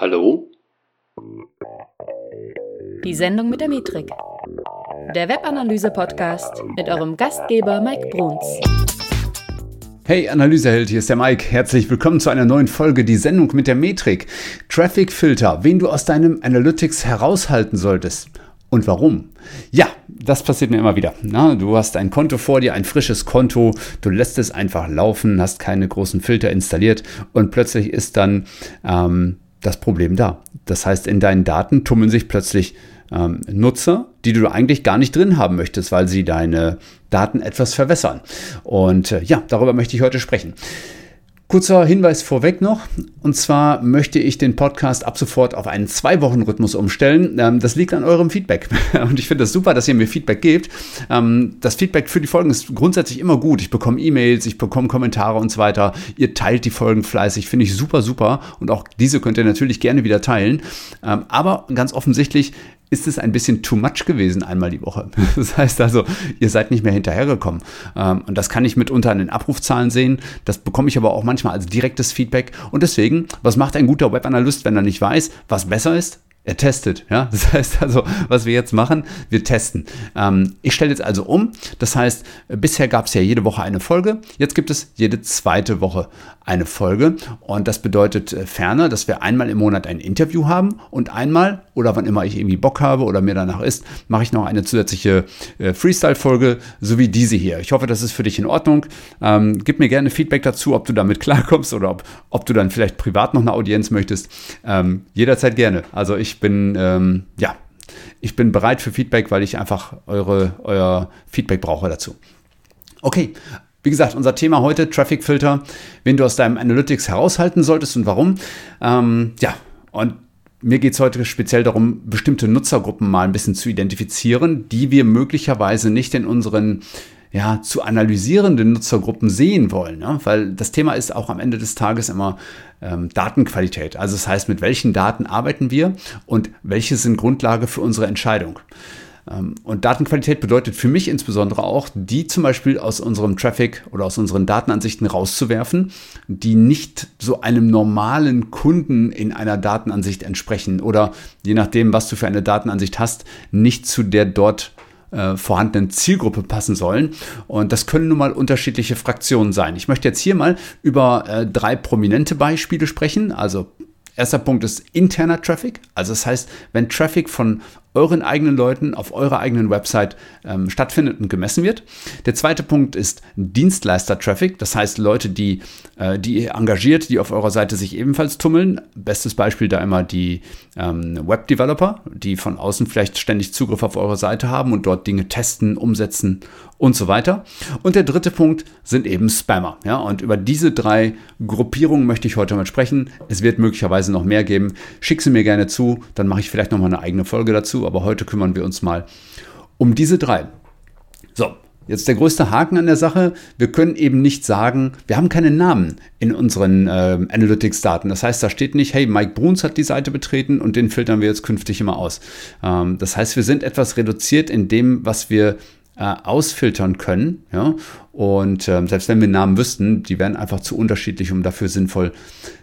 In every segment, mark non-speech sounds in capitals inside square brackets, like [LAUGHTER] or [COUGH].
Hallo? Die Sendung mit der Metrik. Der Webanalyse-Podcast mit eurem Gastgeber Mike Bruns. Hey Analyseheld, hier ist der Mike. Herzlich willkommen zu einer neuen Folge, die Sendung mit der Metrik. Traffic Filter, wen du aus deinem Analytics heraushalten solltest. Und warum? Ja, das passiert mir immer wieder. Na, du hast ein Konto vor dir, ein frisches Konto, du lässt es einfach laufen, hast keine großen Filter installiert und plötzlich ist dann ähm, das Problem da. Das heißt, in deinen Daten tummeln sich plötzlich ähm, Nutzer, die du eigentlich gar nicht drin haben möchtest, weil sie deine Daten etwas verwässern. Und äh, ja, darüber möchte ich heute sprechen. Kurzer Hinweis vorweg noch, und zwar möchte ich den Podcast ab sofort auf einen Zwei-Wochen-Rhythmus umstellen. Ähm, das liegt an eurem Feedback. [LAUGHS] Und ich finde das super, dass ihr mir Feedback gebt. Ähm, das Feedback für die Folgen ist grundsätzlich immer gut. Ich bekomme E-Mails, ich bekomme Kommentare und so weiter. Ihr teilt die Folgen fleißig, finde ich super, super. Und auch diese könnt ihr natürlich gerne wieder teilen. Ähm, aber ganz offensichtlich ist es ein bisschen too much gewesen einmal die Woche. [LAUGHS] Das heißt also, ihr seid nicht mehr hinterhergekommen. Ähm, und das kann ich mitunter an den Abrufzahlen sehen. Das bekomme ich aber auch manchmal als direktes Feedback. Und deswegen, was macht ein guter Webanalyst, wenn er nicht weiß, was besser ist? Er testet, ja. [LAUGHS] Das heißt also, was wir jetzt machen, wir testen. Ähm, ich stelle jetzt also um. Das heißt, bisher gab es ja jede Woche eine Folge. Jetzt gibt es jede zweite Woche eine Folge. Und das bedeutet äh, ferner, dass wir einmal im Monat ein Interview haben und einmal oder wann immer ich irgendwie Bock habe oder mir danach ist, mache ich noch eine zusätzliche äh, Freestyle-Folge, so wie diese hier. Ich hoffe, das ist für dich in Ordnung. Ähm, gib mir gerne Feedback dazu, ob du damit [LAUGHS] klarkommst oder ob, ob du dann vielleicht privat noch eine Audienz möchtest. Ähm, jederzeit gerne. Also ich bin, ähm, ja, ich bin bereit für Feedback, weil ich einfach eure, euer Feedback brauche dazu. Okay, wie gesagt, unser Thema heute, Traffic Filter, wen du aus deinem Analytics heraushalten solltest und warum. Ähm, ja, und mir geht es heute speziell darum, bestimmte Nutzergruppen mal ein bisschen zu identifizieren, die wir möglicherweise nicht in unseren ja, zu analysierenden Nutzergruppen sehen wollen. Ne? Weil das Thema ist auch am Ende des Tages immer ähm, Datenqualität. Also das heißt, mit welchen Daten arbeiten wir und welche sind Grundlage für unsere Entscheidung. Ähm, und Datenqualität bedeutet für mich insbesondere auch, die zum Beispiel aus unserem Traffic oder aus unseren Datenansichten rauszuwerfen, die nicht so einem normalen Kunden in einer Datenansicht entsprechen oder je nachdem, was du für eine Datenansicht hast, nicht zu der dort vorhandenen Zielgruppe passen sollen. Und das können nun mal unterschiedliche Fraktionen sein. Ich möchte jetzt hier mal über äh, drei prominente Beispiele sprechen. Also erster Punkt ist interner Traffic. Also das heißt, wenn Traffic von euren eigenen Leuten auf eurer eigenen Website ähm, stattfindet und gemessen wird. Der zweite Punkt ist Dienstleister-Traffic, das heißt Leute, die, äh, die engagiert, die auf eurer Seite sich ebenfalls tummeln. Bestes Beispiel da immer die ähm, Web-Developer, die von außen vielleicht ständig Zugriff auf eure Seite haben und dort Dinge testen, umsetzen und so weiter. Und der dritte Punkt sind eben Spammer. Ja? Und über diese drei Gruppierungen möchte ich heute mal sprechen. Es wird möglicherweise noch mehr geben. Schick sie mir gerne zu, dann mache ich vielleicht noch mal eine eigene Folge dazu aber heute kümmern wir uns mal um diese drei. So, Jetzt der größte Haken an der Sache, wir können eben nicht sagen, wir haben keine Namen in unseren äh, Analytics-Daten. Das heißt, da steht nicht, hey, Mike Bruns hat die Seite betreten und den filtern wir jetzt künftig immer aus. Ähm, das heißt, wir sind etwas reduziert in dem, was wir äh, ausfiltern können. Ja? Und äh, selbst wenn wir Namen wüssten, die wären einfach zu unterschiedlich, um dafür sinnvoll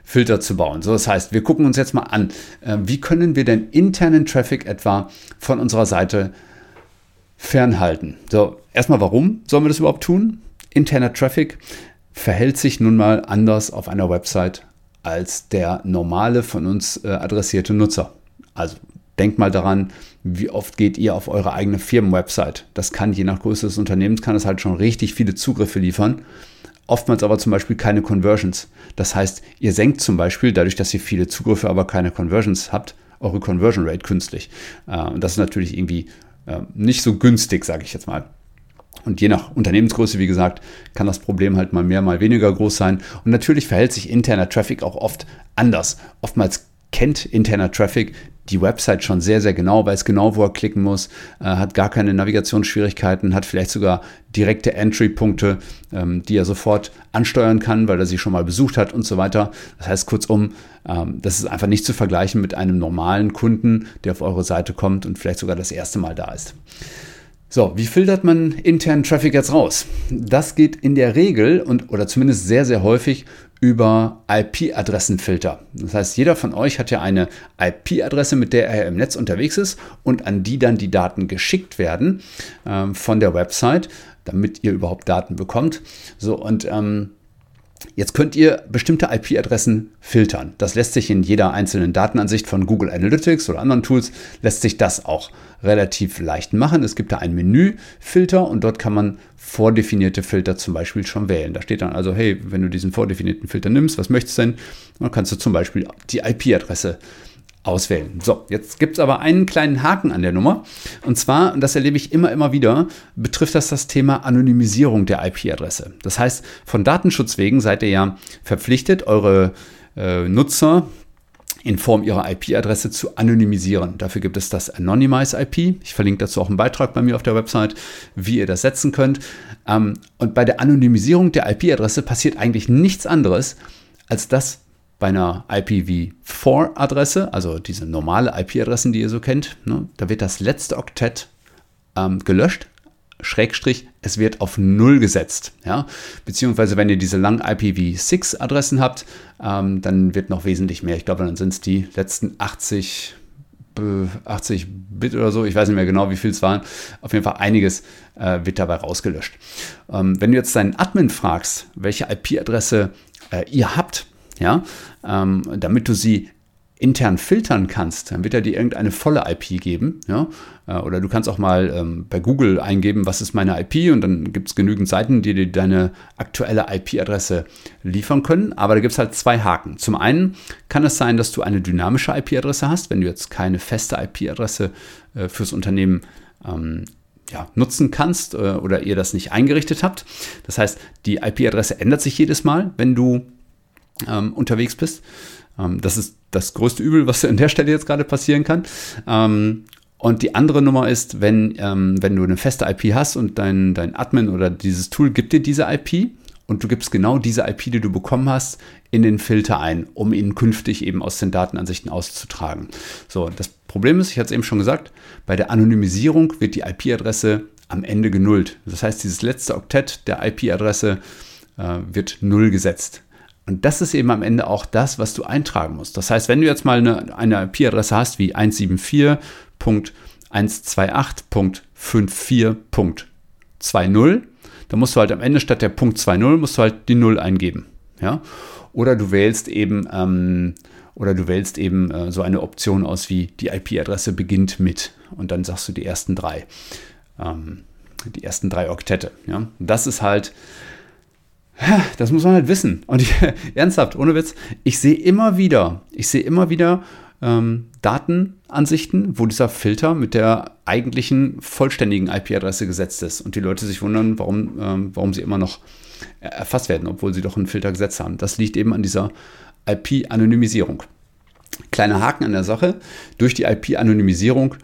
Filter zu bauen. So, das heißt, wir gucken uns jetzt mal an, äh, wie können wir denn internen Traffic etwa von unserer Seite fernhalten. So, erstmal, warum sollen wir das überhaupt tun? Interner Traffic verhält sich nun mal anders auf einer Website als der normale von uns äh, adressierte Nutzer. Also denkt mal daran, wie oft geht ihr auf eure eigene Firmenwebsite. Das kann je nach Größe des Unternehmens, kann es halt schon richtig viele Zugriffe liefern. Oftmals aber zum Beispiel keine Conversions. Das heißt, ihr senkt zum Beispiel, dadurch, dass ihr viele Zugriffe, aber keine Conversions habt, eure Conversion Rate künstlich. Äh, und das ist natürlich irgendwie äh, nicht so günstig, sage ich jetzt mal. Und je nach Unternehmensgröße, wie gesagt, kann das Problem halt mal mehr, mal weniger groß sein. Und natürlich verhält sich interner Traffic auch oft anders. Oftmals kennt interner Traffic die Website schon sehr, sehr genau, weiß genau, wo er klicken muss, äh, hat gar keine Navigationsschwierigkeiten, hat vielleicht sogar direkte Entry-Punkte, ähm, die er sofort ansteuern kann, weil er sie schon mal besucht hat und so weiter. Das heißt kurzum, ähm, das ist einfach nicht zu vergleichen mit einem normalen Kunden, der auf eure Seite kommt und vielleicht sogar das erste Mal da ist. So, wie filtert man internen Traffic jetzt raus? Das geht in der Regel und oder zumindest sehr, sehr häufig über IP-Adressenfilter. Das heißt, jeder von euch hat ja eine IP-Adresse, mit der er im Netz unterwegs ist und an die dann die Daten geschickt werden ähm, von der Website, damit ihr überhaupt Daten bekommt. So, und ähm, Jetzt könnt ihr bestimmte IP-Adressen filtern. Das lässt sich in jeder einzelnen Datenansicht von Google Analytics oder anderen Tools, lässt sich das auch relativ leicht machen. Es gibt da ein Menü-Filter und dort kann man vordefinierte Filter zum Beispiel schon wählen. Da steht dann also, hey, wenn du diesen vordefinierten Filter nimmst, was möchtest du denn? Dann kannst du zum Beispiel die IP-Adresse auswählen. So, jetzt gibt es aber einen kleinen Haken an der Nummer. Und zwar, und das erlebe ich immer, immer wieder, betrifft das das Thema Anonymisierung der IP-Adresse. Das heißt, von Datenschutz wegen seid ihr ja verpflichtet, eure äh, Nutzer in Form ihrer IP-Adresse zu anonymisieren. Dafür gibt es das Anonymize IP. Ich verlinke dazu auch einen Beitrag bei mir auf der Website, wie ihr das setzen könnt. Ähm, und bei der Anonymisierung der IP-Adresse passiert eigentlich nichts anderes, als dass bei einer IPv4-Adresse, also diese normale IP-Adressen, die ihr so kennt, ne, da wird das letzte Oktett ähm, gelöscht, Schrägstrich, es wird auf Null gesetzt. Ja? Beziehungsweise, wenn ihr diese langen IPv6-Adressen habt, ähm, dann wird noch wesentlich mehr. Ich glaube, dann sind es die letzten 80, 80 Bit oder so. Ich weiß nicht mehr genau, wie viel es waren. Auf jeden Fall einiges äh, wird dabei rausgelöscht. Ähm, wenn du jetzt deinen Admin fragst, welche IP-Adresse äh, ihr habt, ja, ähm, damit du sie intern filtern kannst, dann wird er dir irgendeine volle IP geben. Ja? Äh, oder du kannst auch mal ähm, bei Google eingeben, was ist meine IP und dann gibt es genügend Seiten, die dir deine aktuelle IP-Adresse liefern können. Aber da gibt es halt zwei Haken. Zum einen kann es sein, dass du eine dynamische IP-Adresse hast, wenn du jetzt keine feste IP-Adresse äh, fürs Unternehmen ähm, ja, nutzen kannst äh, oder ihr das nicht eingerichtet habt. Das heißt, die IP-Adresse ändert sich jedes Mal, wenn du ähm, unterwegs bist. Ähm, das ist das größte Übel, was an der Stelle jetzt gerade passieren kann. Ähm, und die andere Nummer ist, wenn, ähm, wenn du eine feste IP hast und dein, dein Admin oder dieses Tool gibt dir diese IP und du gibst genau diese IP, die du bekommen hast, in den Filter ein, um ihn künftig eben aus den Datenansichten auszutragen. So, das Problem ist, ich hatte es eben schon gesagt, bei der Anonymisierung wird die IP-Adresse am Ende genullt. Das heißt, dieses letzte Oktett der IP-Adresse äh, wird null gesetzt. Und das ist eben am Ende auch das, was du eintragen musst. Das heißt, wenn du jetzt mal eine, eine IP-Adresse hast wie 174.128.54.20, dann musst du halt am Ende statt der Punkt 20 musst du halt die 0 eingeben. Ja? Oder du wählst eben, ähm, oder du wählst eben äh, so eine Option aus wie die IP-Adresse beginnt mit und dann sagst du die ersten drei. Ähm, die ersten drei Oktette. Ja? Das ist halt das muss man halt wissen. Und ich, [LAUGHS] ernsthaft, ohne Witz, ich sehe immer wieder, ich sehe immer wieder ähm, Datenansichten, wo dieser Filter mit der eigentlichen vollständigen IP-Adresse gesetzt ist und die Leute sich wundern, warum, ähm, warum sie immer noch erfasst werden, obwohl sie doch einen Filter gesetzt haben. Das liegt eben an dieser IP-Anonymisierung. Kleiner Haken an der Sache. Durch die IP-Anonymisierung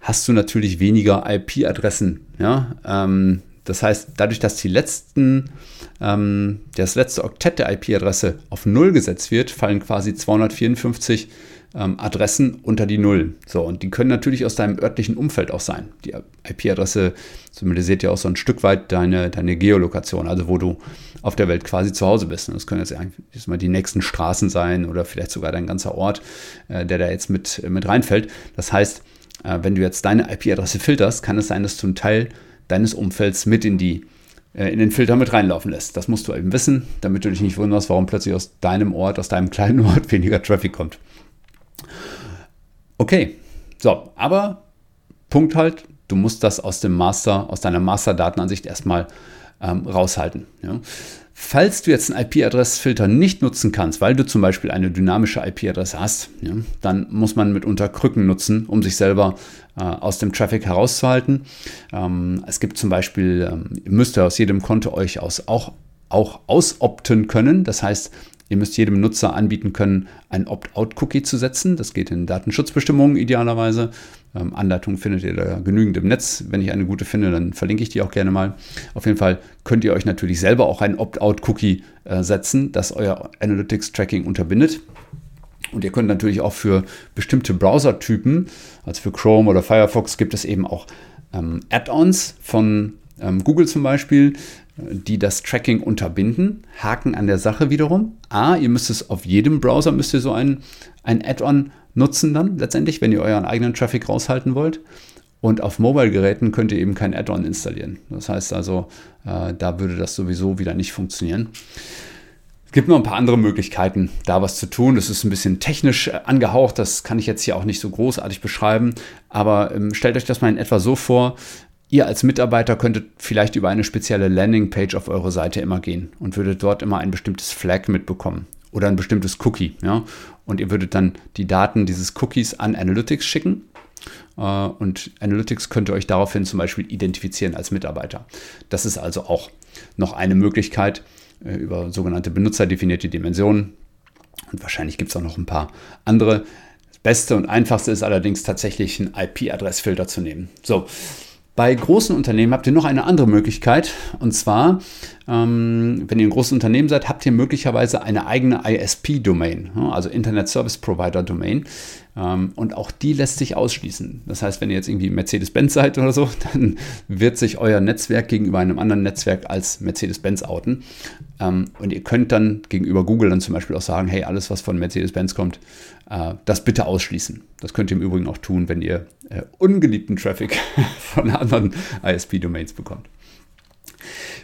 hast du natürlich weniger IP-Adressen. Ja? Ähm, das heißt, dadurch, dass die letzten, ähm, das letzte Oktett der IP-Adresse auf Null gesetzt wird, fallen quasi 254 ähm, Adressen unter die Null. So, und die können natürlich aus deinem örtlichen Umfeld auch sein. Die IP-Adresse symbolisiert ja auch so ein Stück weit deine, deine Geolokation, also wo du auf der Welt quasi zu Hause bist. Und das können jetzt eigentlich mal die nächsten Straßen sein oder vielleicht sogar dein ganzer Ort, äh, der da jetzt mit, mit reinfällt. Das heißt, äh, wenn du jetzt deine IP-Adresse filterst, kann es sein, dass du einen Teil deines Umfelds mit in die äh, in den Filter mit reinlaufen lässt. Das musst du eben wissen, damit du dich nicht wunderst, warum plötzlich aus deinem Ort, aus deinem kleinen Ort [LAUGHS] weniger Traffic kommt. Okay, so, aber Punkt halt, du musst das aus dem Master, aus deiner Master-Datenansicht erstmal ähm, raushalten. Ja. Falls du jetzt einen IP-Adressfilter nicht nutzen kannst, weil du zum Beispiel eine dynamische IP-Adresse hast, ja, dann muss man mitunter Krücken nutzen, um sich selber äh, aus dem Traffic herauszuhalten. Ähm, es gibt zum Beispiel, ähm, ihr müsst ja aus jedem Konto euch aus, auch, auch ausopten können. Das heißt, Ihr müsst jedem Nutzer anbieten können, ein Opt-out-Cookie zu setzen. Das geht in Datenschutzbestimmungen idealerweise. Ähm, Anleitungen findet ihr da genügend im Netz. Wenn ich eine gute finde, dann verlinke ich die auch gerne mal. Auf jeden Fall könnt ihr euch natürlich selber auch ein Opt-out-Cookie äh, setzen, das euer Analytics-Tracking unterbindet. Und ihr könnt natürlich auch für bestimmte Browser-Typen, also für Chrome oder Firefox, gibt es eben auch ähm, Add-ons von ähm, Google zum Beispiel, die das Tracking unterbinden. Haken an der Sache wiederum. A, ihr müsst es auf jedem Browser, müsst ihr so ein, ein Add-on nutzen dann letztendlich, wenn ihr euren eigenen Traffic raushalten wollt. Und auf Mobile-Geräten könnt ihr eben kein Add-on installieren. Das heißt also, äh, da würde das sowieso wieder nicht funktionieren. Es gibt noch ein paar andere Möglichkeiten, da was zu tun. Das ist ein bisschen technisch äh, angehaucht, das kann ich jetzt hier auch nicht so großartig beschreiben. Aber ähm, stellt euch das mal in etwa so vor. Ihr als Mitarbeiter könntet vielleicht über eine spezielle Landingpage auf eure Seite immer gehen und würdet dort immer ein bestimmtes Flag mitbekommen oder ein bestimmtes Cookie. Ja? Und ihr würdet dann die Daten dieses Cookies an Analytics schicken. Äh, und Analytics könnte euch daraufhin zum Beispiel identifizieren als Mitarbeiter. Das ist also auch noch eine Möglichkeit äh, über sogenannte benutzerdefinierte Dimensionen. Und wahrscheinlich gibt es auch noch ein paar andere. Das Beste und Einfachste ist allerdings tatsächlich einen IP-Adressfilter zu nehmen. So, bei großen Unternehmen habt ihr noch eine andere Möglichkeit. Und zwar, ähm, wenn ihr ein großes Unternehmen seid, habt ihr möglicherweise eine eigene ISP-Domain, also Internet Service Provider Domain. Ähm, und auch die lässt sich ausschließen. Das heißt, wenn ihr jetzt irgendwie Mercedes-Benz seid oder so, [LAUGHS] dann wird sich euer Netzwerk gegenüber einem anderen Netzwerk als Mercedes-Benz outen. Ähm, und ihr könnt dann gegenüber Google dann zum Beispiel auch sagen, hey, alles, was von Mercedes-Benz kommt, das bitte ausschließen. Das könnt ihr im Übrigen auch tun, wenn ihr äh, ungeliebten Traffic [LAUGHS] von anderen ISP-Domains bekommt.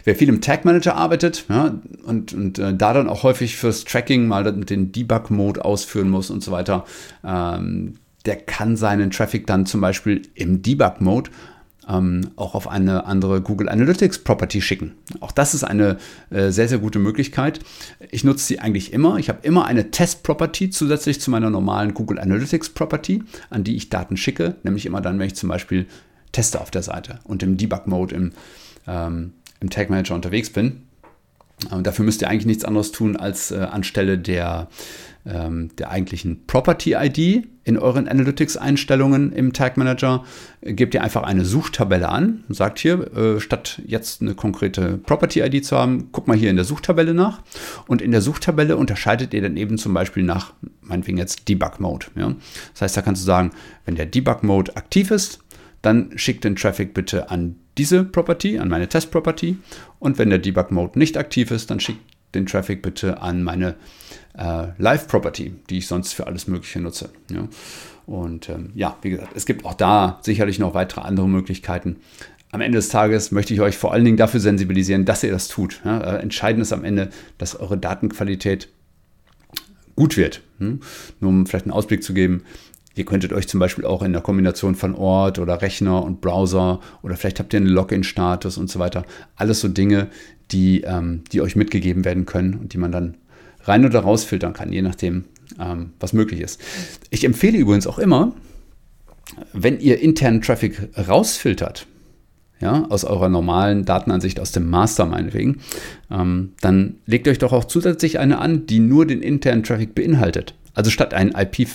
Wer viel im Tag Manager arbeitet ja, und, und äh, da dann auch häufig fürs Tracking mal den Debug-Mode ausführen muss und so weiter, ähm, der kann seinen Traffic dann zum Beispiel im Debug-Mode ähm, auch auf eine andere Google Analytics Property schicken. Auch das ist eine äh, sehr, sehr gute Möglichkeit. Ich nutze sie eigentlich immer. Ich habe immer eine Test Property zusätzlich zu meiner normalen Google Analytics Property, an die ich Daten schicke, nämlich immer dann, wenn ich zum Beispiel teste auf der Seite und im Debug Mode im ähm, im Tag Manager unterwegs bin. Und dafür müsst ihr eigentlich nichts anderes tun, als äh, anstelle der, ähm, der eigentlichen Property-ID in euren Analytics-Einstellungen im Tag Manager, äh, gebt ihr einfach eine Suchtabelle an und sagt hier, äh, statt jetzt eine konkrete Property-ID zu haben, guck mal hier in der Suchtabelle nach. Und in der Suchtabelle unterscheidet ihr dann eben zum Beispiel nach, meinetwegen jetzt Debug-Mode. Ja? Das heißt, da kannst du sagen, wenn der Debug-Mode aktiv ist, dann schickt den Traffic bitte an diese Property, an meine Test-Property. Und wenn der Debug-Mode nicht aktiv ist, dann schickt den Traffic bitte an meine äh, Live-Property, die ich sonst für alles Mögliche nutze. Ja. Und ähm, ja, wie gesagt, es gibt auch da sicherlich noch weitere andere Möglichkeiten. Am Ende des Tages möchte ich euch vor allen Dingen dafür sensibilisieren, dass ihr das tut. Ja. Äh, entscheidend ist am Ende, dass eure Datenqualität gut wird. Hm? Nur um vielleicht einen Ausblick zu geben, Ihr könntet euch zum Beispiel auch in der Kombination von Ort oder Rechner und Browser oder vielleicht habt ihr einen Login-Status und so weiter. Alles so Dinge, die, ähm, die euch mitgegeben werden können und die man dann rein oder raus filtern kann, je nachdem, ähm, was möglich ist. Ich empfehle übrigens auch immer, wenn ihr internen Traffic rausfiltert, ja, aus eurer normalen Datenansicht, aus dem Master meinetwegen, ähm, dann legt euch doch auch zusätzlich eine an, die nur den internen Traffic beinhaltet. Also statt IP,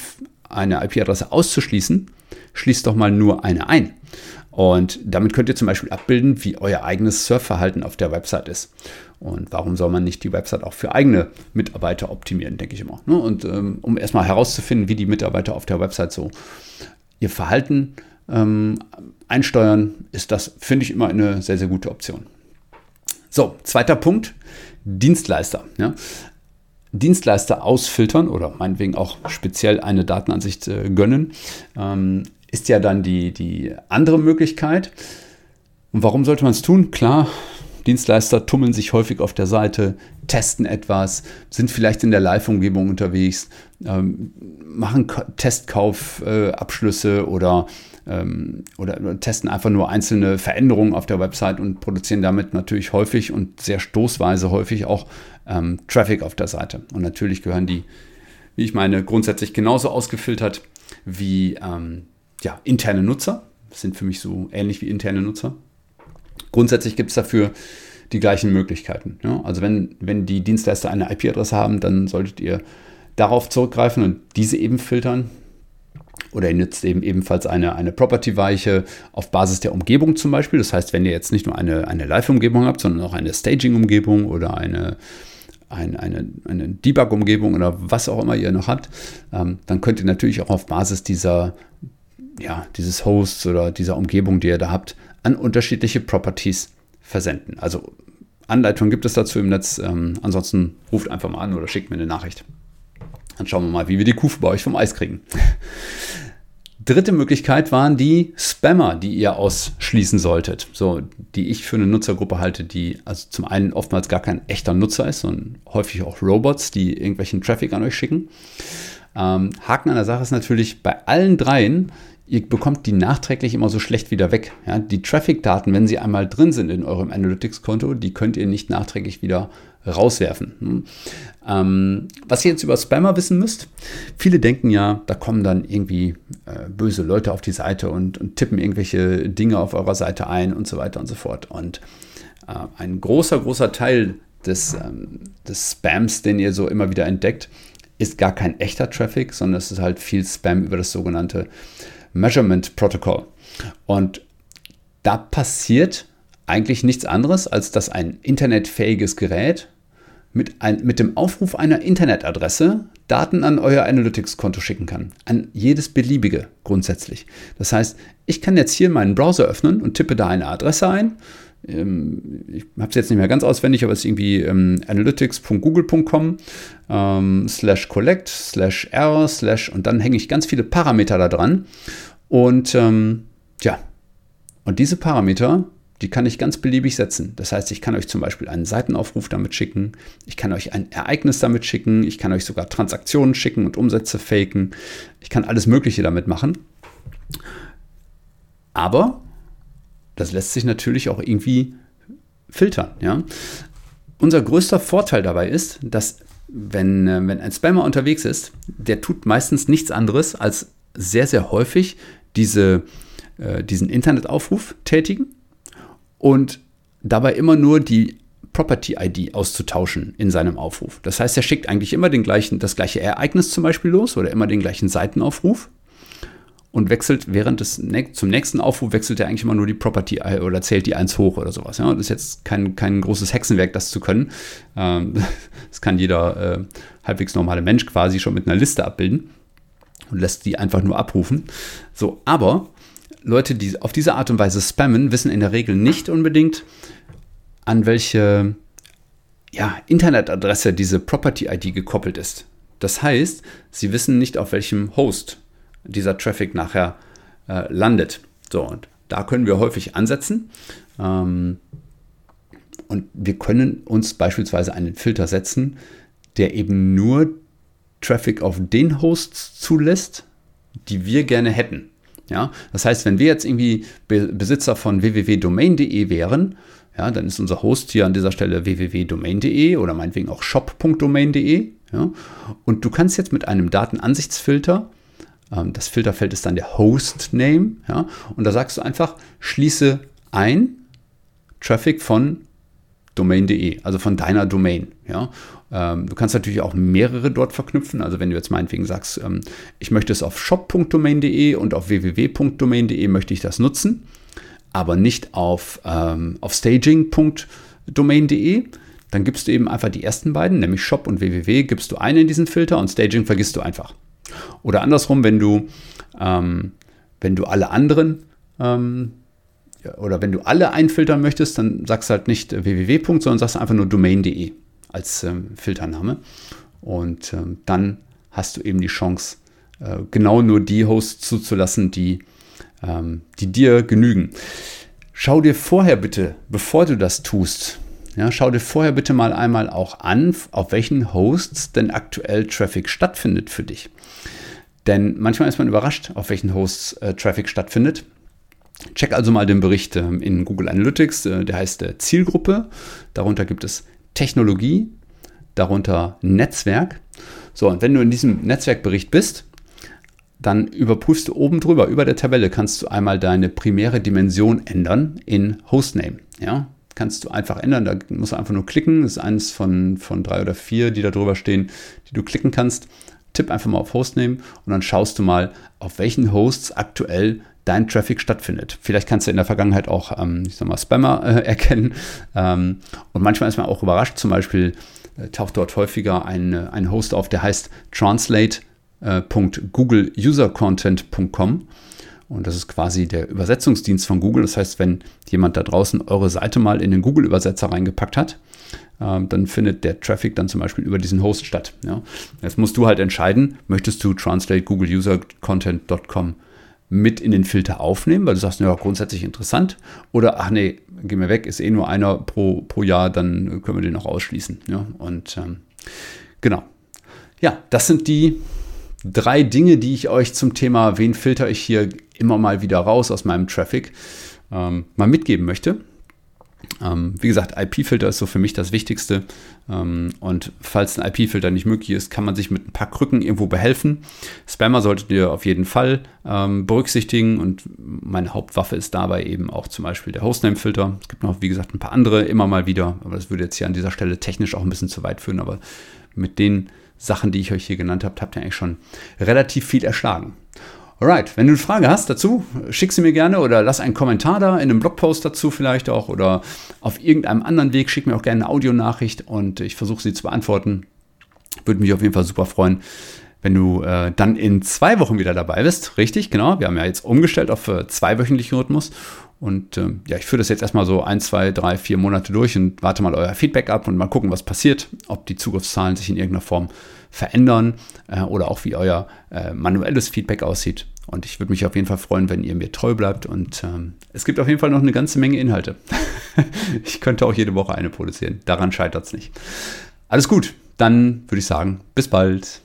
eine IP-Adresse auszuschließen, schließt doch mal nur eine ein. Und damit könnt ihr zum Beispiel abbilden, wie euer eigenes Surfverhalten auf der Website ist. Und warum soll man nicht die Website auch für eigene Mitarbeiter optimieren, denke ich immer. Ne? Und ähm, um erstmal herauszufinden, wie die Mitarbeiter auf der Website so ihr Verhalten ähm, einsteuern, ist das, finde ich, immer eine sehr, sehr gute Option. So, zweiter Punkt, Dienstleister. Ja. Dienstleister ausfiltern oder meinetwegen auch speziell eine Datenansicht äh, gönnen, ähm, ist ja dann die, die andere Möglichkeit. Und warum sollte man es tun? Klar, Dienstleister tummeln sich häufig auf der Seite, testen etwas, sind vielleicht in der Live-Umgebung unterwegs, ähm, machen Testkaufabschlüsse äh, oder, ähm, oder testen einfach nur einzelne Veränderungen auf der Website und produzieren damit natürlich häufig und sehr stoßweise häufig auch ähm, Traffic auf der Seite. Und natürlich gehören die, wie ich meine, grundsätzlich genauso ausgefiltert wie ähm, ja, interne Nutzer. Das sind für mich so ähnlich wie interne Nutzer. Grundsätzlich gibt es dafür die gleichen Möglichkeiten. Ja? Also wenn, wenn die Dienstleister eine IP-Adresse haben, dann solltet ihr darauf zurückgreifen und diese eben filtern. Oder ihr nutzt eben ebenfalls eine, eine Property-Weiche auf Basis der Umgebung zum Beispiel. Das heißt, wenn ihr jetzt nicht nur eine, eine Live-Umgebung habt, sondern auch eine Staging-Umgebung oder eine, ein, eine, eine Debug-Umgebung oder was auch immer ihr noch habt, ähm, dann könnt ihr natürlich auch auf Basis dieser ja, dieses Hosts oder dieser Umgebung, die ihr da habt, an unterschiedliche Properties versenden. Also Anleitung gibt es dazu im Netz. Ähm, ansonsten ruft einfach mal an oder schickt mir eine Nachricht. Dann schauen wir mal, wie wir die Kufe bei euch vom Eis kriegen. [LAUGHS] Dritte Möglichkeit waren die Spammer, die ihr ausschließen solltet. So, die ich für eine Nutzergruppe halte, die also zum einen oftmals gar kein echter Nutzer ist, sondern häufig auch Robots, die irgendwelchen Traffic an euch schicken. Ähm, Haken an der Sache ist natürlich bei allen dreien ihr bekommt die nachträglich immer so schlecht wieder weg. Ja, die Traffic-Daten, wenn sie einmal drin sind in eurem Analytics-Konto, die könnt ihr nicht nachträglich wieder rauswerfen. Hm. Ähm, was ihr jetzt über Spammer wissen müsst, viele denken ja, da kommen dann irgendwie äh, böse Leute auf die Seite und, und, tippen irgendwelche Dinge auf eurer Seite ein und so weiter und so fort. Und äh, ein großer, großer Teil des, ähm, des Spams, den ihr so immer wieder entdeckt, ist gar kein echter Traffic, sondern es ist halt viel Spam über das sogenannte Measurement Protocol. Und da passiert eigentlich nichts anderes, als dass ein internetfähiges Gerät mit, ein, mit dem Aufruf einer Internetadresse Daten an euer Analytics-Konto schicken kann. An jedes beliebige grundsätzlich. Das heißt, ich kann jetzt hier meinen Browser öffnen und tippe da eine Adresse ein. Ähm, ich habe es jetzt nicht mehr ganz auswendig, aber es ist irgendwie ähm, analytics.google.com ähm, slash collect slash error slash und dann hänge ich ganz viele Parameter da dran. Und ähm, ja, und diese Parameter, die kann ich ganz beliebig setzen. Das heißt, ich kann euch zum Beispiel einen Seitenaufruf damit schicken, ich kann euch ein Ereignis damit schicken, ich kann euch sogar Transaktionen schicken und Umsätze faken. Ich kann alles Mögliche damit machen. Aber das lässt sich natürlich auch irgendwie filtern. Ja? Unser größter Vorteil dabei ist, dass wenn, äh, wenn ein Spammer unterwegs ist, der tut meistens nichts anderes, als sehr, sehr häufig diese, äh, diesen Internetaufruf tätigen und dabei immer nur die Property-ID auszutauschen in seinem Aufruf. Das heißt, er schickt eigentlich immer den gleichen, das gleiche Ereignis zum Beispiel los oder immer den gleichen Seitenaufruf und wechselt während des zum nächsten Aufruf wechselt er eigentlich immer nur die Property oder zählt die 1 hoch oder sowas. Ja, das ist jetzt kein, kein großes Hexenwerk, das zu können. Ähm, [LAUGHS] das kann jeder äh, halbwegs normale Mensch quasi schon mit einer Liste abbilden und lässt die einfach nur abrufen. So, aber Leute, die auf diese Art und Weise spammen, wissen in der Regel nicht unbedingt, an welche ja, Internetadresse diese Property-ID gekoppelt ist. Das heißt, sie wissen nicht, auf welchem Host dieser Traffic nachher äh, landet. So, und da können wir häufig ansetzen. Ähm, und wir können uns beispielsweise einen Filter setzen, der eben nur Traffic auf den Hosts zulässt, die wir gerne hätten. Ja, das heißt, wenn wir jetzt irgendwie Be Besitzer von www.domain.de wären, ja, dann ist unser Host hier an dieser Stelle www.domain.de oder meinetwegen auch shop.domain.de. Ja, und du kannst jetzt mit einem Datenansichtsfilter das Filterfeld ist dann der Hostname. Ja? Und da sagst du einfach, schließe ein Traffic von domain.de, also von deiner Domain. Ja? Ähm, du kannst natürlich auch mehrere dort verknüpfen. Also wenn du jetzt meinetwegen sagst, ähm, ich möchte es auf shop.domain.de und auf www.domain.de möchte ich das nutzen, aber nicht auf, ähm, auf staging.domain.de, dann gibst du eben einfach die ersten beiden, nämlich Shop und www, gibst du einen in diesen Filter und Staging vergisst du einfach. Oder andersrum, wenn du, ähm, wenn du alle anderen ähm, oder wenn du alle einfiltern möchtest, dann sagst du halt nicht www. sondern sagst einfach nur domain.de als ähm, Filtername. Und ähm, dann hast du eben die Chance, äh, genau nur die Hosts zuzulassen, die, ähm, die dir genügen. Schau dir vorher bitte, bevor du das tust, ja, schau dir vorher bitte mal einmal auch an, auf welchen Hosts denn aktuell Traffic stattfindet für dich. Denn manchmal ist man überrascht, auf welchen Hosts äh, Traffic stattfindet. Check also mal den Bericht äh, in Google Analytics, äh, der heißt äh, Zielgruppe. Darunter gibt es Technologie, darunter Netzwerk. So, und wenn du in diesem Netzwerkbericht bist, dann überprüfst du oben drüber, über der Tabelle, kannst du einmal deine primäre Dimension ändern in Hostname. Ja, kannst du einfach ändern. Da musst du einfach nur klicken. Das ist eines von, von drei oder vier, die da drüber stehen, die du klicken kannst. Tipp einfach mal auf Hostname und dann schaust du mal, auf welchen Hosts aktuell dein Traffic stattfindet. Vielleicht kannst du in der Vergangenheit auch, ähm, ich sag mal, Spammer äh, [LAUGHS] erkennen. Ähm, und manchmal ist man auch überrascht. Zum Beispiel äh, taucht dort häufiger ein, äh, ein Host auf, der heißt translate.googleusercontent.com. Und das ist quasi der Übersetzungsdienst von Google. Das heißt, wenn jemand da draußen eure Seite mal in den Google-Übersetzer reingepackt hat, ähm, dann findet der Traffic dann zum Beispiel über diesen Host statt. Ja. Jetzt musst du halt entscheiden, möchtest du translate Google User Content.com mit in den Filter aufnehmen, weil du sagst, ja, grundsätzlich interessant. Oder, ach nee, geh mir weg, ist eh nur einer pro, pro Jahr, dann können wir den auch ausschließen. Ja. Und ähm, genau. Ja, das sind die drei Dinge, die ich euch zum Thema, wen filter ich hier immer mal wieder raus aus meinem Traffic, ähm, mal mitgeben möchte. Ähm, wie gesagt, IP-Filter ist so für mich das Wichtigste. Ähm, und falls ein IP-Filter nicht möglich ist, kann man sich mit ein paar Krücken irgendwo behelfen. Spammer solltet ihr auf jeden Fall ähm, berücksichtigen. Und meine Hauptwaffe ist dabei eben auch zum Beispiel der Hostname-Filter. Es gibt noch, wie gesagt, ein paar andere immer mal wieder. Aber das würde jetzt hier an dieser Stelle technisch auch ein bisschen zu weit führen. Aber mit den Sachen, die ich euch hier genannt habe, habt ihr eigentlich schon relativ viel erschlagen. Alright, wenn du eine Frage hast dazu, schick sie mir gerne oder lass einen Kommentar da in einem Blogpost dazu vielleicht auch oder auf irgendeinem anderen Weg, schick mir auch gerne eine Audionachricht und ich versuche sie zu beantworten. Würde mich auf jeden Fall super freuen, wenn du äh, dann in zwei Wochen wieder dabei bist. Richtig, genau. Wir haben ja jetzt umgestellt auf äh, zweiwöchentlichen Rhythmus. Und äh, ja, ich führe das jetzt erstmal so ein, zwei, drei, vier Monate durch und warte mal euer Feedback ab und mal gucken, was passiert, ob die Zugriffszahlen sich in irgendeiner Form verändern äh, oder auch wie euer äh, manuelles Feedback aussieht. Und ich würde mich auf jeden Fall freuen, wenn ihr mir treu bleibt. Und ähm, es gibt auf jeden Fall noch eine ganze Menge Inhalte. [LAUGHS] ich könnte auch jede Woche eine produzieren. Daran scheitert es nicht. Alles gut. Dann würde ich sagen, bis bald.